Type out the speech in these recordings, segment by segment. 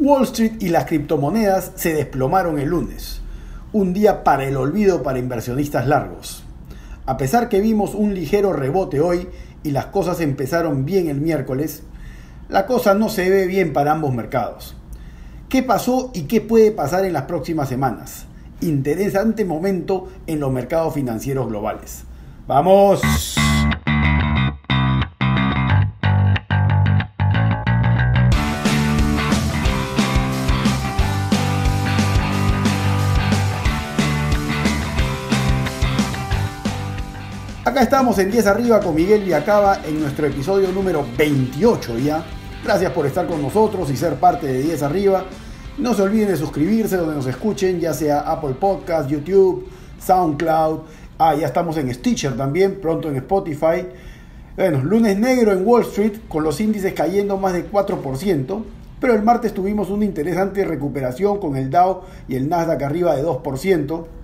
Wall Street y las criptomonedas se desplomaron el lunes, un día para el olvido para inversionistas largos. A pesar que vimos un ligero rebote hoy y las cosas empezaron bien el miércoles, la cosa no se ve bien para ambos mercados. ¿Qué pasó y qué puede pasar en las próximas semanas? Interesante momento en los mercados financieros globales. ¡Vamos! Acá estamos en 10 arriba con Miguel Viacaba en nuestro episodio número 28 ya. Gracias por estar con nosotros y ser parte de 10 arriba. No se olviden de suscribirse donde nos escuchen, ya sea Apple Podcast, YouTube, SoundCloud. Ah, ya estamos en Stitcher también, pronto en Spotify. Bueno, lunes negro en Wall Street con los índices cayendo más de 4%, pero el martes tuvimos una interesante recuperación con el Dow y el Nasdaq arriba de 2%.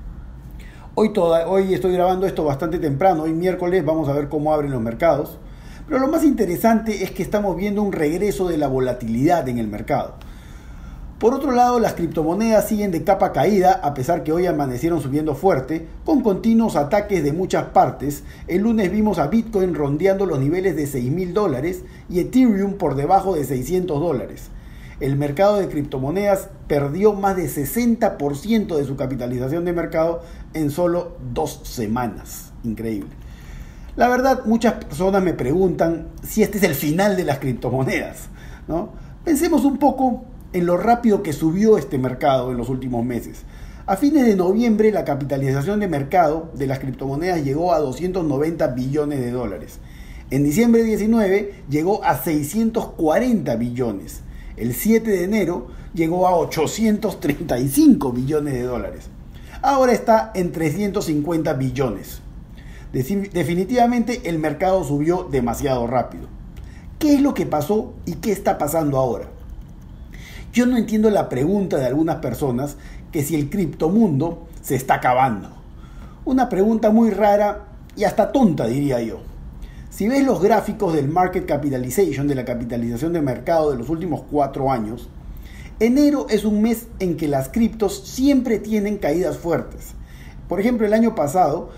Hoy, estoy grabando esto bastante temprano, hoy miércoles vamos a ver cómo abren los mercados. Pero lo más interesante es que estamos viendo un regreso de la volatilidad en el mercado. Por otro lado, las criptomonedas siguen de capa caída, a pesar que hoy amanecieron subiendo fuerte, con continuos ataques de muchas partes. El lunes vimos a Bitcoin rondeando los niveles de 6 mil dólares y Ethereum por debajo de 600 dólares el mercado de criptomonedas perdió más de 60% de su capitalización de mercado en solo dos semanas. Increíble. La verdad, muchas personas me preguntan si este es el final de las criptomonedas. ¿no? Pensemos un poco en lo rápido que subió este mercado en los últimos meses. A fines de noviembre la capitalización de mercado de las criptomonedas llegó a 290 billones de dólares. En diciembre 19 llegó a 640 billones el 7 de enero llegó a 835 billones de dólares. Ahora está en 350 billones. Definitivamente el mercado subió demasiado rápido. ¿Qué es lo que pasó y qué está pasando ahora? Yo no entiendo la pregunta de algunas personas que si el criptomundo se está acabando. Una pregunta muy rara y hasta tonta diría yo. Si ves los gráficos del market capitalization, de la capitalización de mercado de los últimos cuatro años, enero es un mes en que las criptos siempre tienen caídas fuertes. Por ejemplo, el año pasado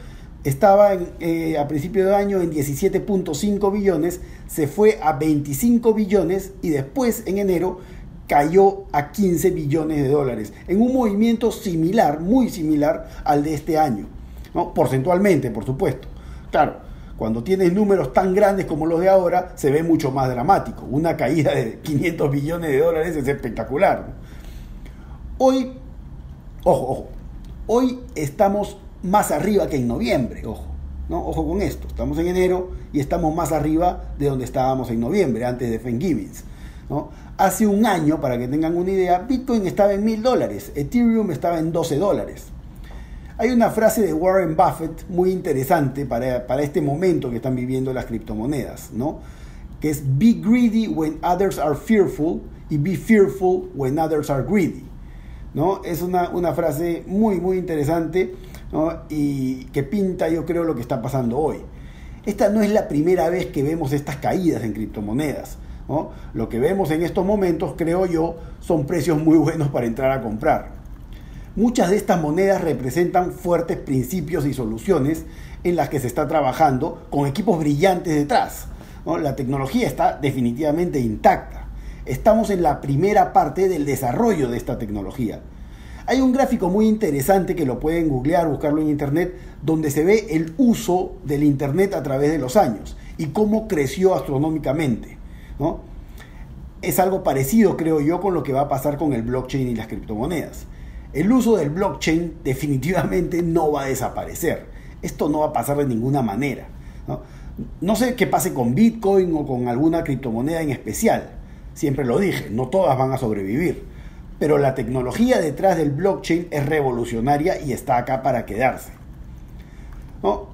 estaba eh, a principio de año en 17.5 billones, se fue a 25 billones y después en enero cayó a 15 billones de dólares, en un movimiento similar, muy similar al de este año, porcentualmente, por supuesto. Claro, cuando tienes números tan grandes como los de ahora, se ve mucho más dramático. Una caída de 500 billones de dólares es espectacular. Hoy, ojo, ojo, hoy estamos más arriba que en noviembre, ojo. ¿no? Ojo con esto, estamos en enero y estamos más arriba de donde estábamos en noviembre, antes de Thanksgiving. ¿no? Hace un año, para que tengan una idea, Bitcoin estaba en mil dólares, Ethereum estaba en 12 dólares. Hay una frase de Warren Buffett muy interesante para, para este momento que están viviendo las criptomonedas, ¿no? Que es be greedy when others are fearful y be fearful when others are greedy. ¿no? Es una, una frase muy, muy interesante y que pinta, yo creo, lo que está pasando hoy. Esta no es la primera vez que vemos estas caídas en criptomonedas. ¿no? Lo que vemos en estos momentos, creo yo, son precios muy buenos para entrar a comprar. Muchas de estas monedas representan fuertes principios y soluciones en las que se está trabajando con equipos brillantes detrás. La tecnología está definitivamente intacta. Estamos en la primera parte del desarrollo de esta tecnología. Hay un gráfico muy interesante que lo pueden googlear, buscarlo en internet, donde se ve el uso del internet a través de los años y cómo creció astronómicamente. Es algo parecido, creo yo, con lo que va a pasar con el blockchain y las criptomonedas. El uso del blockchain definitivamente no va a desaparecer. Esto no va a pasar de ninguna manera. ¿no? sé qué pase con Bitcoin o con alguna criptomoneda en especial. Siempre lo dije, no todas van a sobrevivir. Pero la tecnología detrás del blockchain es revolucionaria y está acá para quedarse.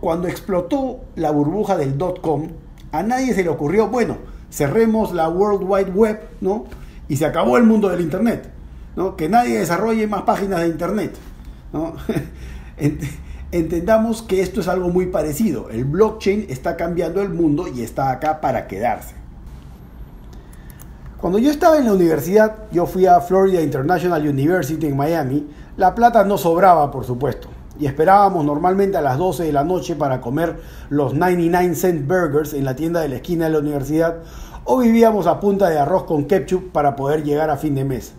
Cuando explotó la burbuja del dot-com, a nadie se le ocurrió, bueno, cerremos la World Wide Web, ¿no? Y se acabó el mundo del Internet que nadie desarrolle más páginas de Internet. Entendamos que esto es algo muy parecido. El blockchain está cambiando el mundo y está acá para quedarse. Cuando yo estaba en la universidad, yo fui a Florida International University en Miami, la plata no sobraba, por supuesto, y esperábamos normalmente a las 12 de la noche para comer los 99 cent burgers en la tienda de la esquina de la universidad, o vivíamos a punta de arroz con ketchup para poder llegar a fin de mes.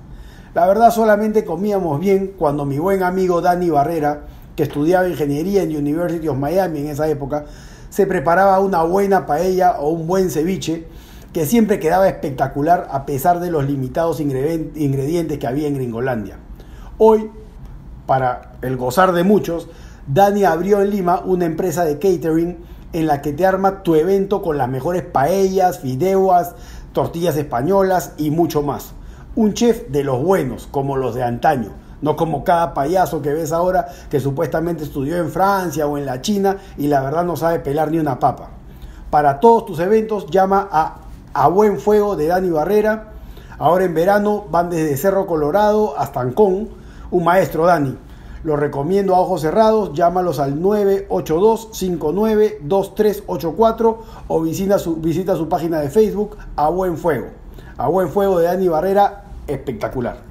La verdad solamente comíamos bien cuando mi buen amigo Danny Barrera, que estudiaba ingeniería en University of Miami en esa época, se preparaba una buena paella o un buen ceviche que siempre quedaba espectacular a pesar de los limitados ingredientes que había en Gringolandia. Hoy, para el gozar de muchos, Dani abrió en Lima una empresa de catering en la que te arma tu evento con las mejores paellas, fideos, tortillas españolas y mucho más. Un chef de los buenos, como los de antaño, no como cada payaso que ves ahora que supuestamente estudió en Francia o en la China y la verdad no sabe pelar ni una papa. Para todos tus eventos llama a a Buen Fuego de Dani Barrera. Ahora en verano van desde Cerro Colorado hasta Ancón. Un maestro, Dani. Los recomiendo a ojos cerrados. Llámalos al 982-592384 o visita su, visita su página de Facebook A Buen Fuego. A Buen Fuego de Dani Barrera, espectacular.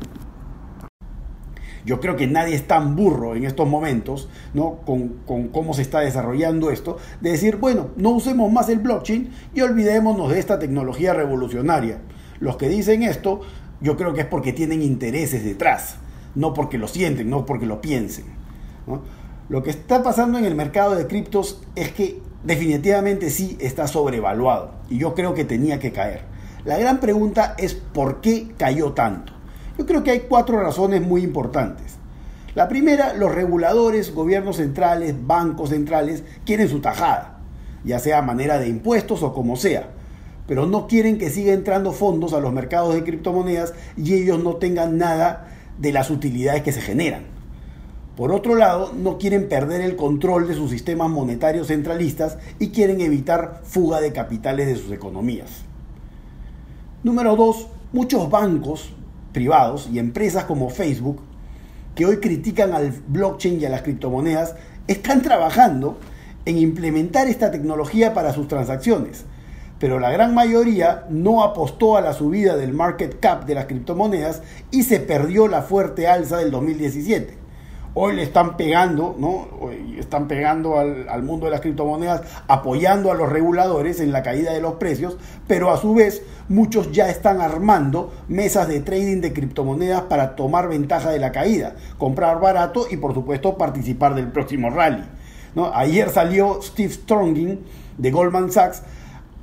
Yo creo que nadie es tan burro en estos momentos, ¿no? Con, con, cómo se está desarrollando esto, de decir, bueno, no usemos más el blockchain y olvidémonos de esta tecnología revolucionaria. Los que dicen esto, yo creo que es porque tienen intereses detrás, no porque lo sienten, no porque lo piensen. Lo que está pasando en el mercado de criptos es que definitivamente sí está sobrevaluado y yo creo que tenía que caer. La gran pregunta es por qué cayó tanto. Yo creo que hay cuatro razones muy importantes. La primera, los reguladores, gobiernos centrales, bancos centrales quieren su tajada, ya sea a manera de impuestos o como sea, pero no quieren que siga entrando fondos a los mercados de criptomonedas y ellos no tengan nada de las utilidades que se generan. Por otro lado, no quieren perder el control de sus sistemas monetarios centralistas y quieren evitar fuga de capitales de sus economías. Número dos, muchos bancos privados y empresas como Facebook, que hoy critican al blockchain y a las criptomonedas, están trabajando en implementar esta tecnología para sus transacciones. Pero la gran mayoría no apostó a la subida del market cap de las criptomonedas y se perdió la fuerte alza del 2017 hoy le están pegando, ¿no? Están pegando al, mundo de las criptomonedas, apoyando a los reguladores en la caída de los precios, pero a su vez muchos ya están armando mesas de trading de criptomonedas para tomar ventaja de la caída, comprar barato y por supuesto participar del próximo rally. ¿no? Ayer salió Steve Stronging de Goldman Sachs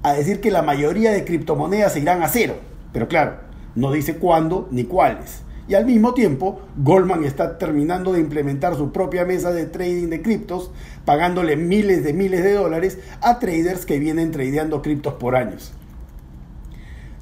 a decir que la mayoría de criptomonedas se irán a cero, pero claro, no dice cuándo ni cuáles. Y al mismo tiempo, Goldman está terminando de implementar su propia mesa de trading de criptos, pagándole miles de miles de dólares a traders que vienen tradeando criptos por años.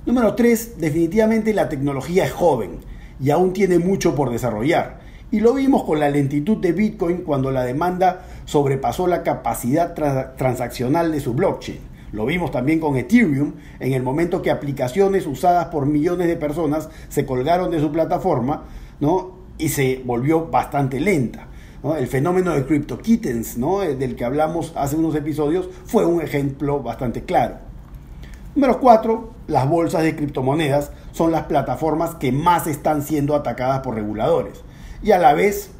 Número 3. Definitivamente la tecnología es joven y aún tiene mucho por desarrollar. Y lo vimos con la lentitud de Bitcoin cuando la demanda sobrepasó la capacidad transaccional de su blockchain. Lo vimos también con Ethereum en el momento que aplicaciones usadas por millones de personas se colgaron de su plataforma ¿no? y se volvió bastante lenta. El fenómeno de CryptoKittens, ¿no? Eh, del que hablamos hace unos episodios, fue un ejemplo bastante claro. Número 4. Las bolsas de criptomonedas son las plataformas que más están siendo atacadas por reguladores y a la vez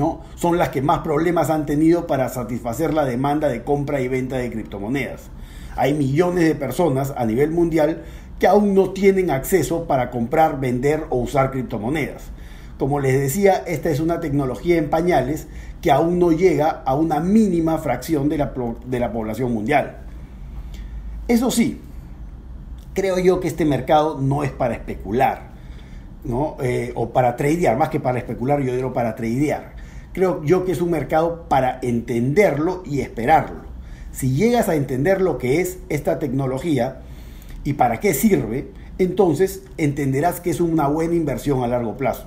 ¿no? son las que más problemas han tenido para satisfacer la demanda de compra y venta de criptomonedas hay millones de personas a nivel mundial que aún no tienen acceso para comprar, vender o usar criptomonedas. Como les decía, esta es una tecnología en pañales que aún no llega a una mínima fracción de la, de la población mundial. Eso sí, creo yo que este mercado no es para especular, ¿no? Eh, o para tradear, más que para especular, yo digo para tradear. Creo yo que es un mercado para entenderlo y esperarlo. Si llegas a entender lo que es esta tecnología y para qué sirve, entonces entenderás que es una buena inversión a largo plazo.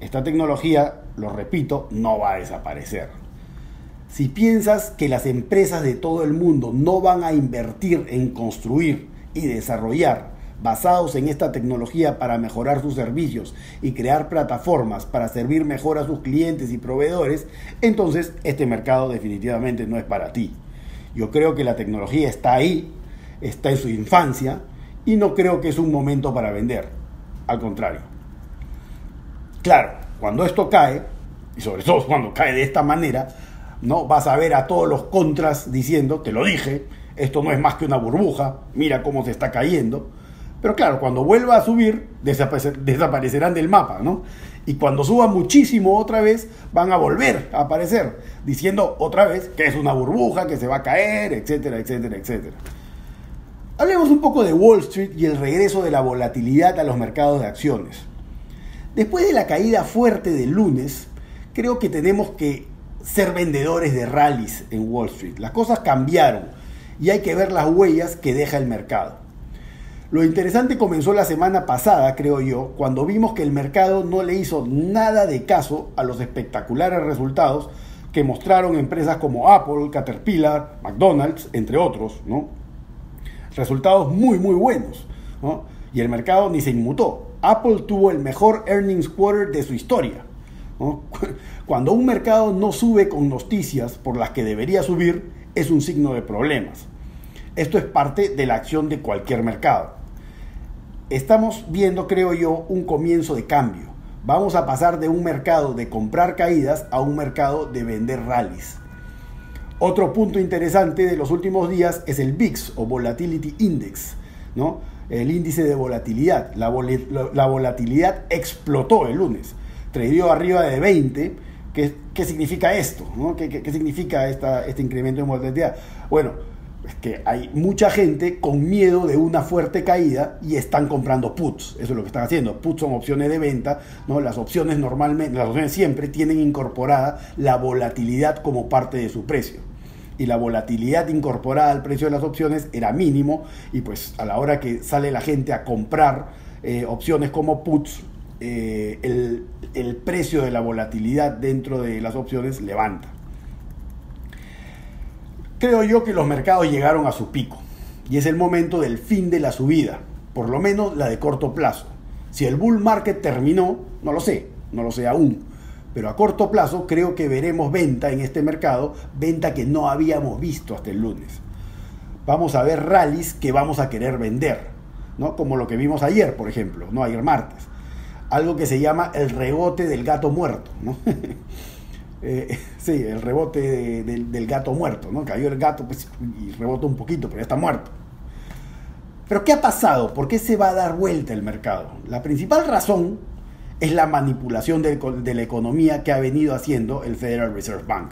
Esta tecnología, lo repito, no va a desaparecer. Si piensas que las empresas de todo el mundo no van a invertir en construir y desarrollar basados en esta tecnología para mejorar sus servicios y crear plataformas para servir mejor a sus clientes y proveedores, entonces este mercado definitivamente no es para ti. Yo creo que la tecnología está ahí, está en su infancia y no creo que es un momento para vender. Al contrario. Claro, cuando esto cae, y sobre todo cuando cae de esta manera, ¿no? Vas a ver a todos los contras diciendo, te lo dije, esto no es más que una burbuja, mira cómo se está cayendo. Pero claro, cuando vuelva a subir, desaparecerán del mapa, ¿no? Y cuando suba muchísimo otra vez, van a volver a aparecer, diciendo otra vez que es una burbuja, que se va a caer, etcétera, etcétera, etcétera. Hablemos un poco de Wall Street y el regreso de la volatilidad a los mercados de acciones. Después de la caída fuerte del lunes, creo que tenemos que ser vendedores de rallies en Wall Street. Las cosas cambiaron y hay que ver las huellas que deja el mercado. Lo interesante comenzó la semana pasada, creo yo, cuando vimos que el mercado no le hizo nada de caso a los espectaculares resultados que mostraron empresas como Apple, Caterpillar, McDonald's, entre otros, ¿no? Resultados muy, muy buenos, Y el mercado ni se inmutó. Apple tuvo el mejor earnings quarter de su historia. Cuando un mercado no sube con noticias por las que debería subir, es un signo de problemas. Esto es parte de la acción de cualquier mercado estamos viendo, creo yo, un comienzo de cambio. Vamos a pasar de un mercado de comprar caídas a un mercado de vender rallies. Otro punto interesante de los últimos días es el VIX o Volatility Index, ¿no? el índice de volatilidad. La, volatilidad explotó el lunes, tradeó arriba de 20. ¿Qué, significa esto? ¿Qué, qué, significa este incremento de volatilidad? Bueno, es que hay mucha gente con miedo de una fuerte caída y están comprando puts. Eso es lo que están haciendo. Puts son opciones de venta, ¿no? Las opciones normalmente, las opciones siempre tienen incorporada la volatilidad como parte de su precio. Y la volatilidad incorporada al precio de las opciones era mínimo y pues a la hora que sale la gente a comprar eh, opciones como puts, eh, el, el precio de la volatilidad dentro de las opciones levanta. Creo yo que los mercados llegaron a su pico y es el momento del fin de la subida, por lo menos la de corto plazo. Si el bull market terminó, no lo sé, no lo sé aún, pero a corto plazo creo que veremos venta en este mercado, venta que no habíamos visto hasta el lunes. Vamos a ver rallies que vamos a querer vender, ¿no? Como lo que vimos ayer, por ejemplo, no ayer martes. Algo que se llama el rebote del gato muerto, ¿no? Eh, sí, el rebote del gato muerto, ¿no? Cayó el gato pues, y rebotó un poquito, pero ya está muerto. Pero ¿qué ha pasado? ¿Por qué se va a dar vuelta el mercado? La principal razón es la manipulación de, de la economía que ha venido haciendo el Federal Reserve Bank.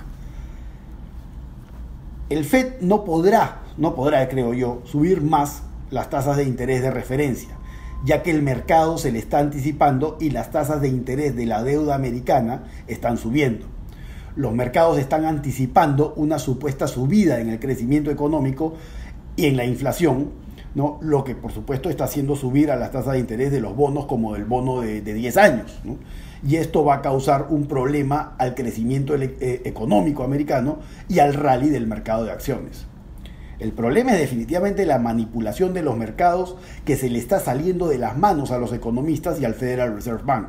El Fed no podrá, no podrá, creo yo, subir más las tasas de interés de referencia, ya que el mercado se le está anticipando y las tasas de interés de la deuda americana están subiendo los mercados están anticipando una supuesta subida en el crecimiento económico y en la inflación, ¿no? lo que por supuesto está haciendo subir a las tasas de interés de los bonos como el bono de, 10 años. Y esto va a causar un problema al crecimiento eh, económico americano y al rally del mercado de acciones. El problema es definitivamente la manipulación de los mercados que se le está saliendo de las manos a los economistas y al Federal Reserve Bank.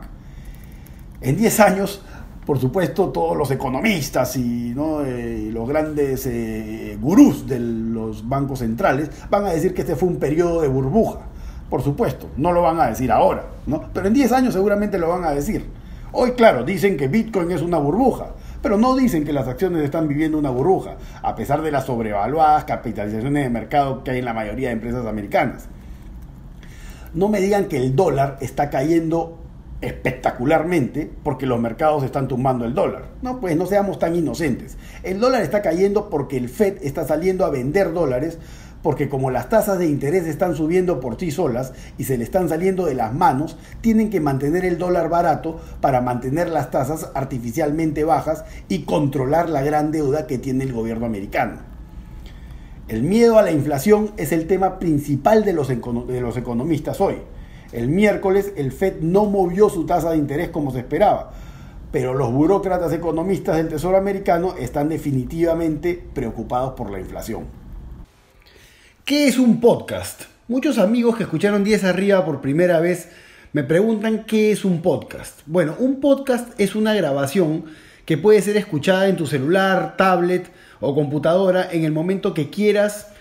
En 10 años por supuesto, todos los economistas y eh, los grandes eh, gurús de los bancos centrales van a decir que este fue un periodo de burbuja. Por supuesto, no lo van a decir ahora, ¿no? pero en 10 años seguramente lo van a decir. Hoy, claro, dicen que Bitcoin es una burbuja, pero no dicen que las acciones están viviendo una burbuja, a pesar de las sobrevaluadas capitalizaciones de mercado que hay en la mayoría de empresas americanas. No me digan que el dólar está cayendo espectacularmente porque los mercados están tumbando el dólar. No, pues no seamos tan inocentes. El dólar está cayendo porque el Fed está saliendo a vender dólares porque como las tasas de interés están subiendo por sí solas y se le están saliendo de las manos, tienen que mantener el dólar barato para mantener las tasas artificialmente bajas y controlar la gran deuda que tiene el gobierno americano. El miedo a la inflación es el tema principal de los, de los economistas hoy. El miércoles el Fed no movió su tasa de interés como se esperaba, pero los burócratas economistas del Tesoro americano están definitivamente preocupados por la inflación. ¿Qué es un podcast? Muchos amigos que escucharon 10 arriba por primera vez me preguntan qué es un podcast. Bueno, un podcast es una grabación que puede ser escuchada en tu celular, tablet o computadora en el momento que quieras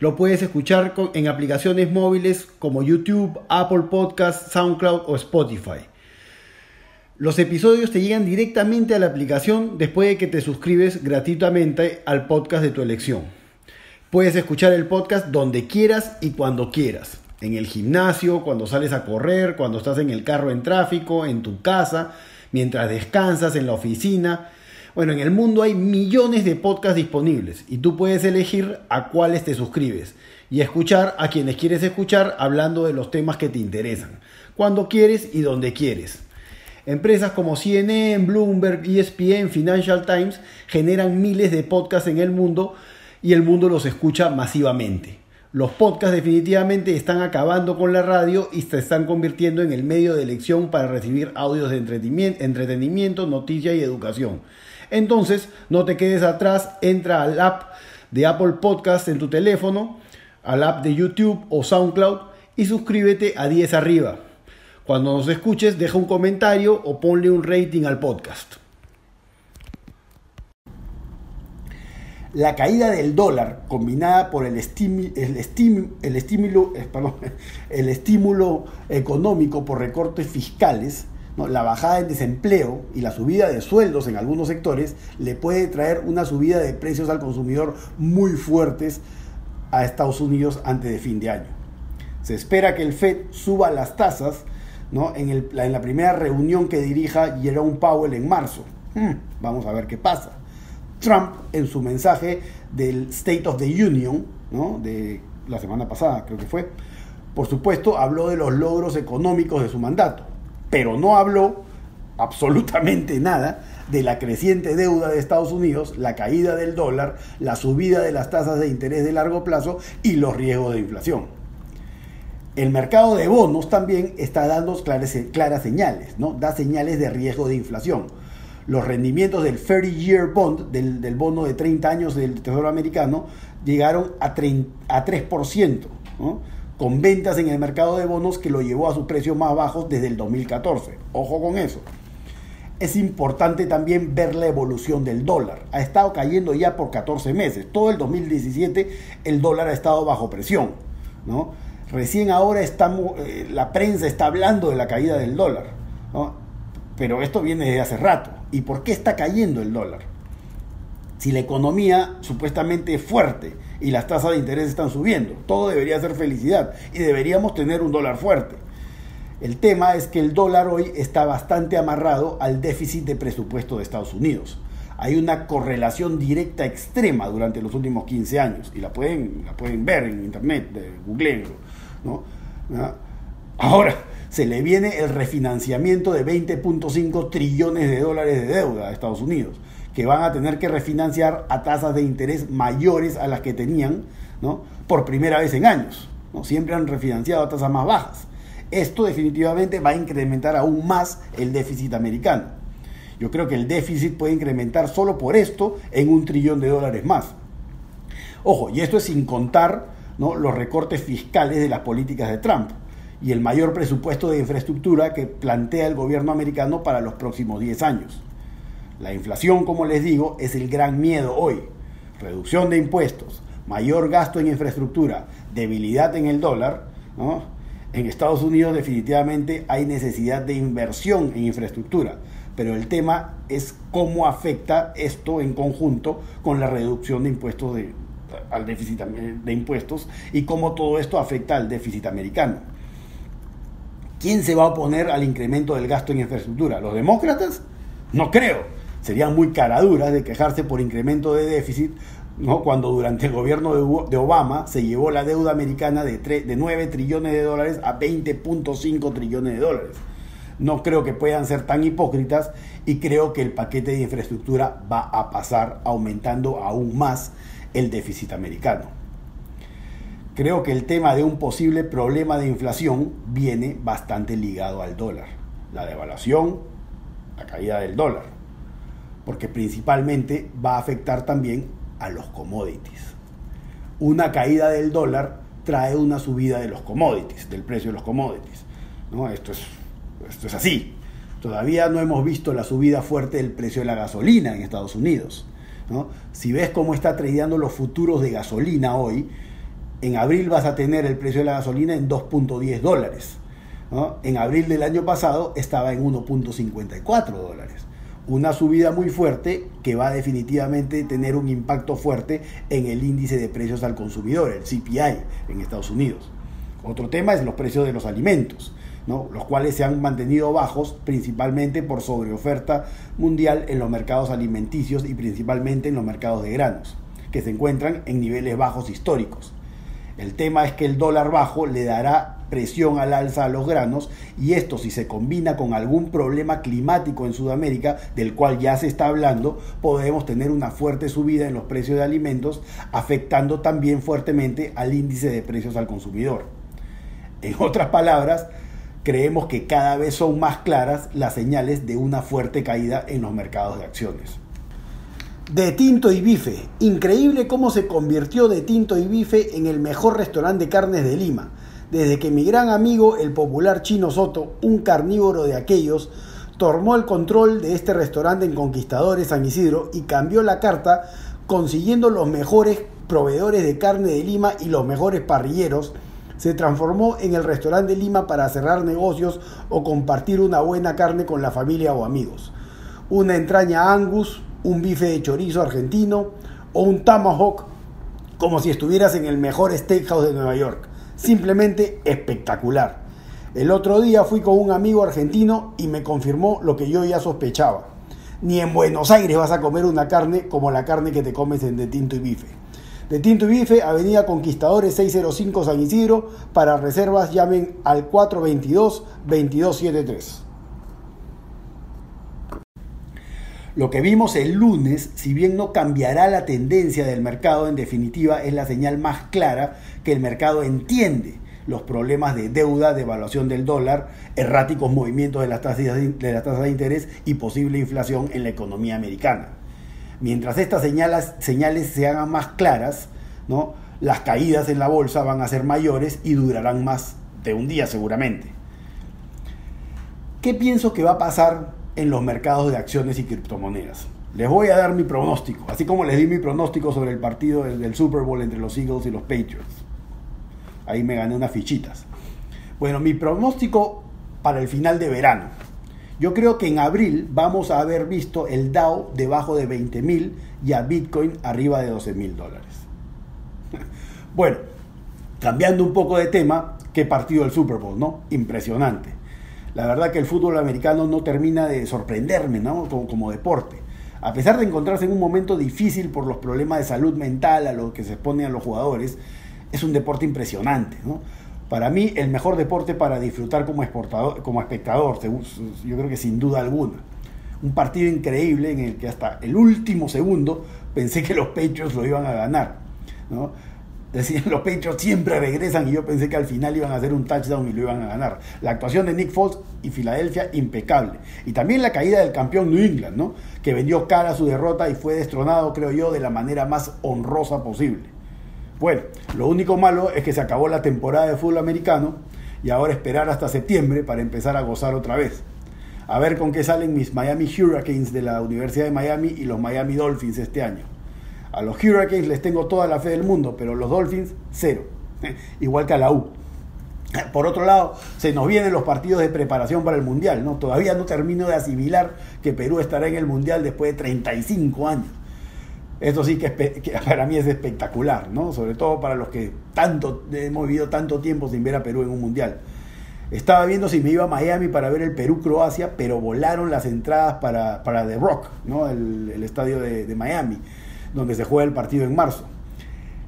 Lo puedes escuchar en aplicaciones móviles como YouTube, Apple Podcast, SoundCloud o Spotify. Los episodios te llegan directamente a la aplicación después de que te suscribes gratuitamente al podcast de tu elección. Puedes escuchar el podcast donde quieras y cuando quieras. En el gimnasio, cuando sales a correr, cuando estás en el carro en tráfico, en tu casa, mientras descansas en la oficina. Bueno, en el mundo hay millones de podcasts disponibles y tú puedes elegir a cuáles te suscribes y escuchar a quienes quieres escuchar hablando de los temas que te interesan, cuando quieres y donde quieres. Empresas como CNN, Bloomberg, ESPN, Financial Times generan miles de podcasts en el mundo y el mundo los escucha masivamente. Los podcasts definitivamente están acabando con la radio y se están convirtiendo en el medio de elección para recibir audios de entretenimiento, noticia y educación. Entonces, no te quedes atrás, entra al app de Apple Podcasts en tu teléfono, al app de YouTube o SoundCloud y suscríbete a 10 arriba. Cuando nos escuches, deja un comentario o ponle un rating al podcast. La caída del dólar, combinada por el, el, el, estímulo, eh, el estímulo económico por recortes fiscales, la bajada del desempleo y la subida de sueldos en algunos sectores, le puede traer una subida de precios al consumidor muy fuertes a Estados Unidos antes de fin de año. Se espera que el Fed suba las tasas en, la primera reunión que dirija Jerome Powell en marzo. Hmm, vamos a ver qué pasa. Trump, en su mensaje del State of the Union, de la semana pasada creo que fue, por supuesto habló de los logros económicos de su mandato, pero no habló absolutamente nada de la creciente deuda de Estados Unidos, la caída del dólar, la subida de las tasas de interés de largo plazo y los riesgos de inflación. El mercado de bonos también está dando claras, señales, ¿no? Da señales de riesgo de inflación. Los rendimientos del 30-year bond, del, bono de 30 años del Tesoro americano, llegaron a, 3%, con ventas en el mercado de bonos que lo llevó a sus precios más bajos desde el 2014. Ojo con eso. Es importante también ver la evolución del dólar. Ha estado cayendo ya por 14 meses. Todo el 2017 el dólar ha estado bajo presión. ¿no? Recién ahora estamos, eh, la prensa está hablando de la caída del dólar, pero esto viene desde hace rato. ¿Y por qué está cayendo el dólar? Si la economía supuestamente es fuerte y las tasas de interés están subiendo, todo debería ser felicidad y deberíamos tener un dólar fuerte. El tema es que el dólar hoy está bastante amarrado al déficit de presupuesto de Estados Unidos. Hay una correlación directa extrema durante los últimos 15 años y la pueden, la pueden ver en internet, googleenlo Ahora, se le viene el refinanciamiento de 20.5 trillones de dólares de deuda a Estados Unidos, que van a tener que refinanciar a tasas de interés mayores a las que tenían ¿no? por primera vez en años. ¿no? Siempre han refinanciado a tasas más bajas. Esto definitivamente va a incrementar aún más el déficit americano. Yo creo que el déficit puede incrementar solo por esto en un trillón de dólares más. Ojo, y esto es sin contar los recortes fiscales de las políticas de Trump y el mayor presupuesto de infraestructura que plantea el gobierno americano para los próximos 10 años. La inflación, como les digo, es el gran miedo hoy. Reducción de impuestos, mayor gasto en infraestructura, debilidad en el dólar. En Estados Unidos definitivamente hay necesidad de inversión en infraestructura, pero el tema es cómo afecta esto en conjunto con la reducción de impuestos de, al déficit de impuestos y cómo todo esto afecta al déficit americano. ¿Quién se va a oponer al incremento del gasto en infraestructura? ¿Los demócratas? No creo. Serían muy caraduras de quejarse por incremento de déficit ¿no? cuando durante el gobierno de, Obama se llevó la deuda americana de, de 9 trillones de dólares a 20.5 trillones de dólares. No creo que puedan ser tan hipócritas y creo que el paquete de infraestructura va a pasar aumentando aún más el déficit americano. Creo que el tema de un posible problema de inflación viene bastante ligado al dólar. La devaluación, la caída del dólar. Porque principalmente va a afectar también a los commodities. Una caída del dólar trae una subida de los commodities, del precio de los commodities. ¿no? Esto, es, esto es así. Todavía no hemos visto la subida fuerte del precio de la gasolina en Estados Unidos. Si ves cómo está tradeando los futuros de gasolina hoy, En abril vas a tener el precio de la gasolina en 2.10 dólares. En abril del año pasado estaba en 1.54 dólares. Una subida muy fuerte que va a definitivamente tener un impacto fuerte en el índice de precios al consumidor, el CPI, en Estados Unidos. Otro tema es los precios de los alimentos, los cuales se han mantenido bajos principalmente por sobreoferta mundial en los mercados alimenticios y principalmente en los mercados de granos, que se encuentran en niveles bajos históricos. El tema es que el dólar bajo le dará presión al alza a los granos y esto si se combina con algún problema climático en Sudamérica, del cual ya se está hablando, podemos tener una fuerte subida en los precios de alimentos, afectando también fuertemente al índice de precios al consumidor. En otras palabras, creemos que cada vez son más claras las señales de una fuerte caída en los mercados de acciones. De Tinto y Bife. Increíble cómo se convirtió De Tinto y Bife en el mejor restaurante de carnes de Lima desde que mi gran amigo, el popular Chino Soto, un carnívoro de aquellos, tomó el control de este restaurante en Conquistadores San Isidro y cambió la carta consiguiendo los mejores proveedores de carne de Lima y los mejores parrilleros, se transformó en el restaurante de Lima para cerrar negocios o compartir una buena carne con la familia o amigos. Una entraña angus, un bife de chorizo argentino o un tomahawk como si estuvieras en el mejor steakhouse de Nueva York simplemente espectacular. El otro día fui con un amigo argentino y me confirmó lo que yo ya sospechaba. Ni en Buenos Aires vas a comer una carne como la carne que te comes en De Tinto y Bife. De Tinto y Bife, Avenida Conquistadores 605 San Isidro. Para reservas llamen al 422-2273. Lo que vimos el lunes, si bien no cambiará la tendencia del mercado, en definitiva es la señal más clara que el mercado entiende los problemas de deuda, de evaluación del dólar, erráticos movimientos de las tasas de, interés y posible inflación en la economía americana. Mientras estas señales, se hagan más claras, las caídas en la bolsa van a ser mayores y durarán más de un día seguramente. ¿Qué pienso que va a pasar en los mercados de acciones y criptomonedas. Les voy a dar mi pronóstico, así como les di mi pronóstico sobre el partido del, Super Bowl entre los Eagles y los Patriots. Ahí me gané unas fichitas. Bueno, mi pronóstico para el final de verano. Yo creo que en abril vamos a haber visto el Dow debajo de 20 mil y a Bitcoin arriba de 12 mil dólares. Bueno, cambiando un poco de tema, ¿qué partido del Super Bowl, no? Impresionante la verdad que el fútbol americano no termina de sorprenderme ¿no? como, deporte. A pesar de encontrarse en un momento difícil por los problemas de salud mental a los que se exponen a los jugadores, es un deporte impresionante. Para mí, el mejor deporte para disfrutar como, exportador, como espectador, yo creo que sin duda alguna. Un partido increíble en el que hasta el último segundo pensé que los pechos lo iban a ganar. ¿no? Decían, los Patriots siempre regresan y yo pensé que al final iban a hacer un touchdown y lo iban a ganar. La actuación de Nick Foles y Filadelfia, impecable. Y también la caída del campeón New England, ¿no? que vendió cara a su derrota y fue destronado, creo yo, de la manera más honrosa posible. Bueno, lo único malo es que se acabó la temporada de fútbol americano y ahora esperar hasta septiembre para empezar a gozar otra vez. A ver con qué salen mis Miami Hurricanes de la Universidad de Miami y los Miami Dolphins este año. A los Hurricanes les tengo toda la fe del mundo, pero los Dolphins, cero. Igual que a la U. Por otro lado, se nos vienen los partidos de preparación para el Mundial. ¿no? Todavía no termino de asimilar que Perú estará en el Mundial después de 35 años. Esto sí que, para mí es espectacular, ¿no? sobre todo para los que tanto, hemos vivido tanto tiempo sin ver a Perú en un Mundial. Estaba viendo si me iba a Miami para ver el Perú-Croacia, pero volaron las entradas para, para The Rock, ¿no? el, estadio de, de Miami donde se juega el partido en marzo.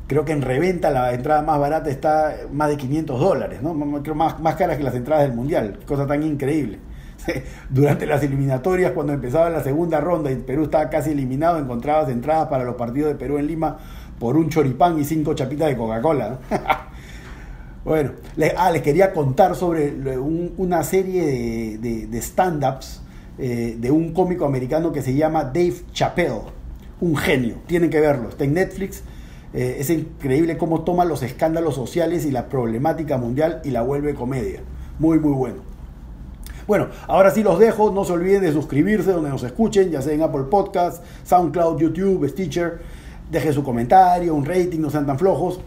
Creo que en reventa la entrada más barata está más de 500 dólares, ¿no? Creo más, más caras que las entradas del Mundial, cosa tan increíble. Durante las eliminatorias, cuando empezaba la segunda ronda y Perú estaba casi eliminado, encontrabas entradas para los partidos de Perú en Lima por un choripán y cinco chapitas de Coca-Cola. bueno, les, ah, les quería contar sobre una serie de, stand-ups eh, de un cómico americano que se llama Dave Chappelle un genio, tienen que verlo, está en Netflix. Eh, es increíble cómo toma los escándalos sociales y la problemática mundial y la vuelve comedia. Muy, muy bueno. Bueno, ahora sí los dejo. No se olviden de suscribirse donde nos escuchen, ya sea en Apple Podcasts, SoundCloud, YouTube, Stitcher. Dejen su comentario, un rating, no sean tan flojos.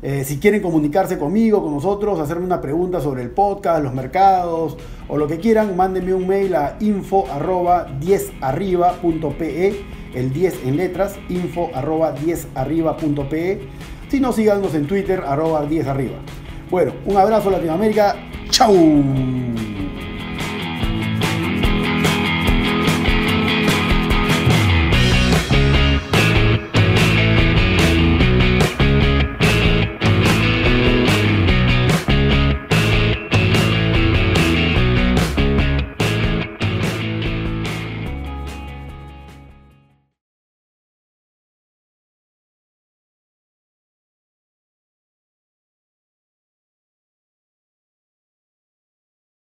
Eh, si quieren comunicarse conmigo, con nosotros, hacerme una pregunta sobre el podcast, los mercados o lo que quieran, mándenme un mail a info 10arriba.pe, el 10 en letras, info 10arriba.pe. Si no, síganos en Twitter, arroba 10arriba. Bueno, un abrazo Latinoamérica. ¡Chao!